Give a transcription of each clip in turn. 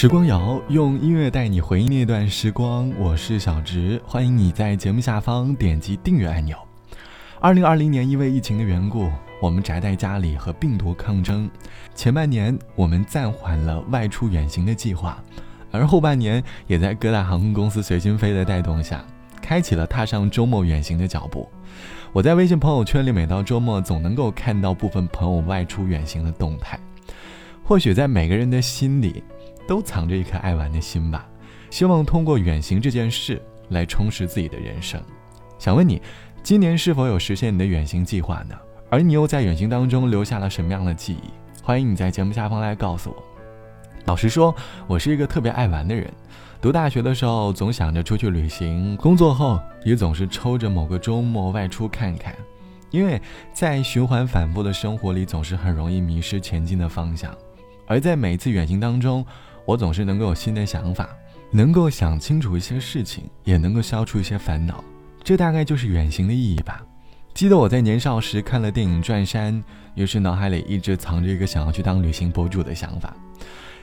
时光谣用音乐带你回忆那段时光，我是小植，欢迎你在节目下方点击订阅按钮。二零二零年因为疫情的缘故，我们宅在家里和病毒抗争。前半年我们暂缓了外出远行的计划，而后半年也在各大航空公司随心飞的带动下，开启了踏上周末远行的脚步。我在微信朋友圈里，每到周末总能够看到部分朋友外出远行的动态。或许在每个人的心里。都藏着一颗爱玩的心吧，希望通过远行这件事来充实自己的人生。想问你，今年是否有实现你的远行计划呢？而你又在远行当中留下了什么样的记忆？欢迎你在节目下方来告诉我。老实说，我是一个特别爱玩的人。读大学的时候总想着出去旅行，工作后也总是抽着某个周末外出看看。因为在循环反复的生活里，总是很容易迷失前进的方向。而在每一次远行当中，我总是能够有新的想法，能够想清楚一些事情，也能够消除一些烦恼。这大概就是远行的意义吧。记得我在年少时看了电影《转山》，于是脑海里一直藏着一个想要去当旅行博主的想法。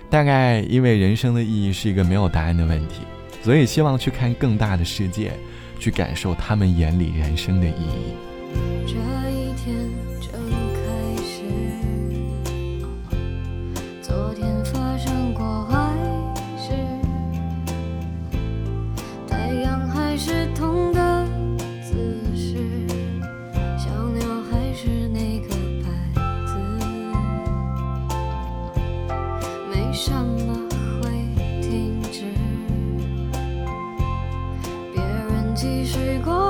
大概因为人生的意义是一个没有答案的问题，所以希望去看更大的世界，去感受他们眼里人生的意义。这一天。继续过。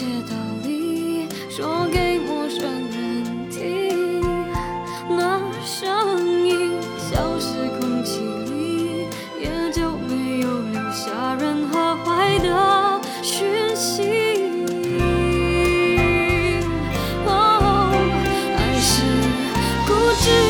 些道理说给陌生人听。那声音消失空气里也就没有留下任何坏的讯息。哦爱是固执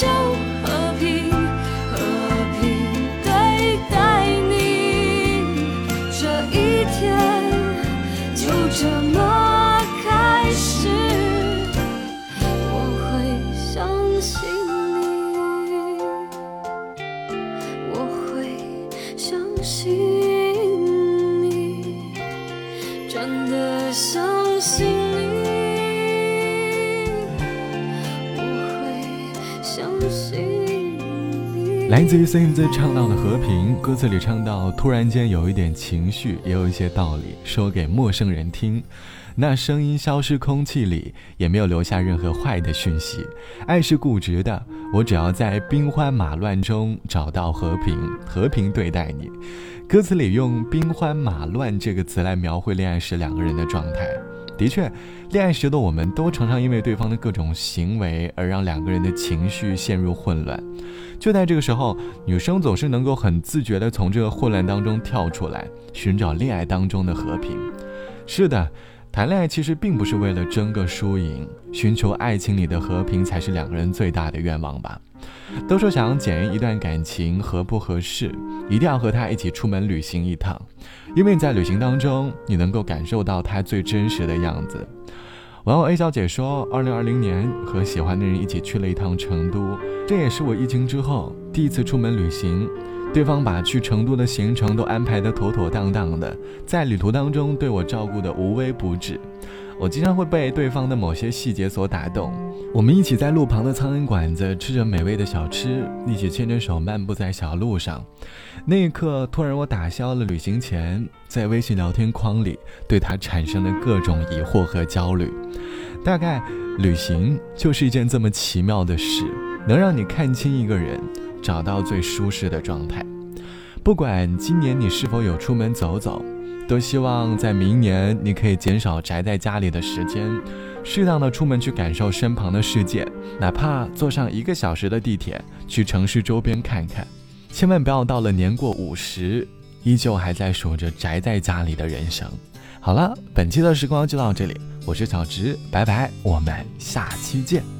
就。来自于孙燕姿唱到的和平，歌词里唱到，突然间有一点情绪，也有一些道理，说给陌生人听。那声音消失空气里，也没有留下任何坏的讯息。爱是固执的，我只要在兵荒马乱中找到和平，和平对待你。歌词里用“兵荒马乱”这个词来描绘恋爱时两个人的状态。的确，恋爱时的我们都常常因为对方的各种行为而让两个人的情绪陷入混乱。就在这个时候，女生总是能够很自觉地从这个混乱当中跳出来，寻找恋爱当中的和平。是的。谈恋爱其实并不是为了争个输赢，寻求爱情里的和平才是两个人最大的愿望吧。都说想要检验一段感情合不合适，一定要和他一起出门旅行一趟，因为在旅行当中，你能够感受到他最真实的样子。网友 A 小姐说，二零二零年和喜欢的人一起去了一趟成都，这也是我疫情之后第一次出门旅行。对方把去成都的行程都安排得妥妥当当的，在旅途当中对我照顾得无微不至，我经常会被对方的某些细节所打动。我们一起在路旁的苍蝇馆子吃着美味的小吃，一起牵着手漫步在小路上。那一刻，突然我打消了旅行前在微信聊天框里对他产生的各种疑惑和焦虑。大概，旅行就是一件这么奇妙的事，能让你看清一个人。找到最舒适的状态。不管今年你是否有出门走走，都希望在明年你可以减少宅在家里的时间，适当的出门去感受身旁的世界，哪怕坐上一个小时的地铁去城市周边看看。千万不要到了年过五十，依旧还在数着宅在家里的人生。好了，本期的时光就到这里，我是小直，拜拜，我们下期见。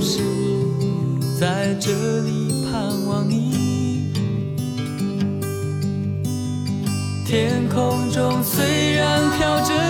是在这里盼望你。天空中虽然飘着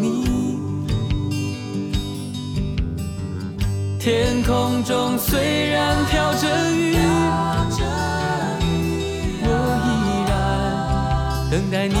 天空中虽然飘着雨，我依然等待你。